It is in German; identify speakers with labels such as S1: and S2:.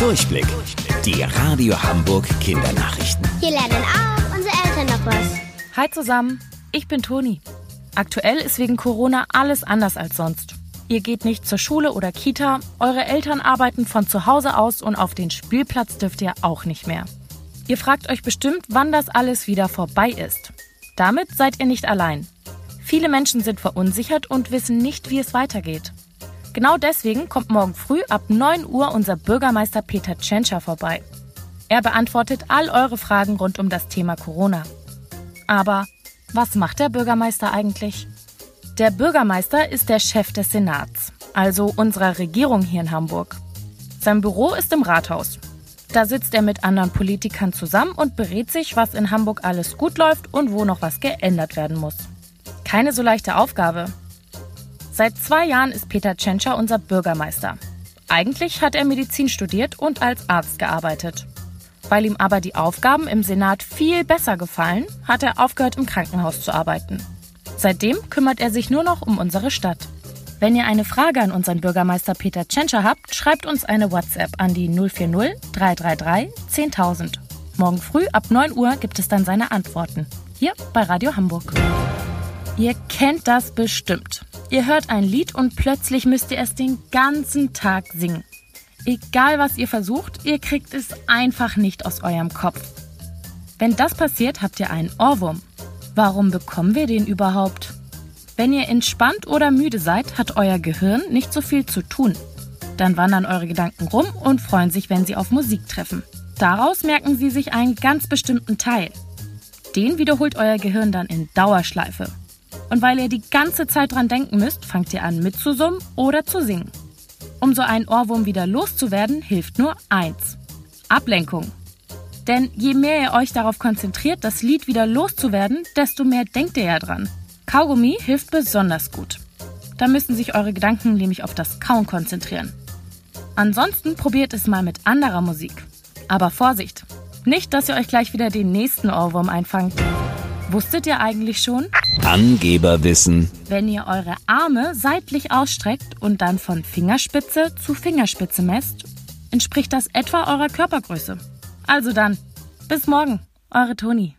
S1: Durchblick. Die Radio Hamburg Kindernachrichten.
S2: Hier lernen auch unsere Eltern noch was.
S3: Hi zusammen, ich bin Toni. Aktuell ist wegen Corona alles anders als sonst. Ihr geht nicht zur Schule oder Kita, eure Eltern arbeiten von zu Hause aus und auf den Spielplatz dürft ihr auch nicht mehr. Ihr fragt euch bestimmt, wann das alles wieder vorbei ist. Damit seid ihr nicht allein. Viele Menschen sind verunsichert und wissen nicht, wie es weitergeht. Genau deswegen kommt morgen früh ab 9 Uhr unser Bürgermeister Peter Tschentscher vorbei. Er beantwortet all eure Fragen rund um das Thema Corona. Aber was macht der Bürgermeister eigentlich? Der Bürgermeister ist der Chef des Senats, also unserer Regierung hier in Hamburg. Sein Büro ist im Rathaus. Da sitzt er mit anderen Politikern zusammen und berät sich, was in Hamburg alles gut läuft und wo noch was geändert werden muss. Keine so leichte Aufgabe, Seit zwei Jahren ist Peter Tschentscher unser Bürgermeister. Eigentlich hat er Medizin studiert und als Arzt gearbeitet. Weil ihm aber die Aufgaben im Senat viel besser gefallen, hat er aufgehört, im Krankenhaus zu arbeiten. Seitdem kümmert er sich nur noch um unsere Stadt. Wenn ihr eine Frage an unseren Bürgermeister Peter Tschentscher habt, schreibt uns eine WhatsApp an die 040 333 10.000. Morgen früh ab 9 Uhr gibt es dann seine Antworten. Hier bei Radio Hamburg. Ihr kennt das bestimmt. Ihr hört ein Lied und plötzlich müsst ihr es den ganzen Tag singen. Egal was ihr versucht, ihr kriegt es einfach nicht aus eurem Kopf. Wenn das passiert, habt ihr einen Ohrwurm. Warum bekommen wir den überhaupt? Wenn ihr entspannt oder müde seid, hat euer Gehirn nicht so viel zu tun. Dann wandern eure Gedanken rum und freuen sich, wenn sie auf Musik treffen. Daraus merken sie sich einen ganz bestimmten Teil. Den wiederholt euer Gehirn dann in Dauerschleife. Und weil ihr die ganze Zeit dran denken müsst, fangt ihr an mitzusummen oder zu singen. Um so einen Ohrwurm wieder loszuwerden, hilft nur eins. Ablenkung. Denn je mehr ihr euch darauf konzentriert, das Lied wieder loszuwerden, desto mehr denkt ihr ja dran. Kaugummi hilft besonders gut. Da müssen sich eure Gedanken nämlich auf das Kauen konzentrieren. Ansonsten probiert es mal mit anderer Musik. Aber Vorsicht! Nicht, dass ihr euch gleich wieder den nächsten Ohrwurm einfangt. Wusstet ihr eigentlich schon?
S1: Angeberwissen.
S3: Wenn ihr eure Arme seitlich ausstreckt und dann von Fingerspitze zu Fingerspitze messt, entspricht das etwa eurer Körpergröße. Also dann, bis morgen, eure Toni.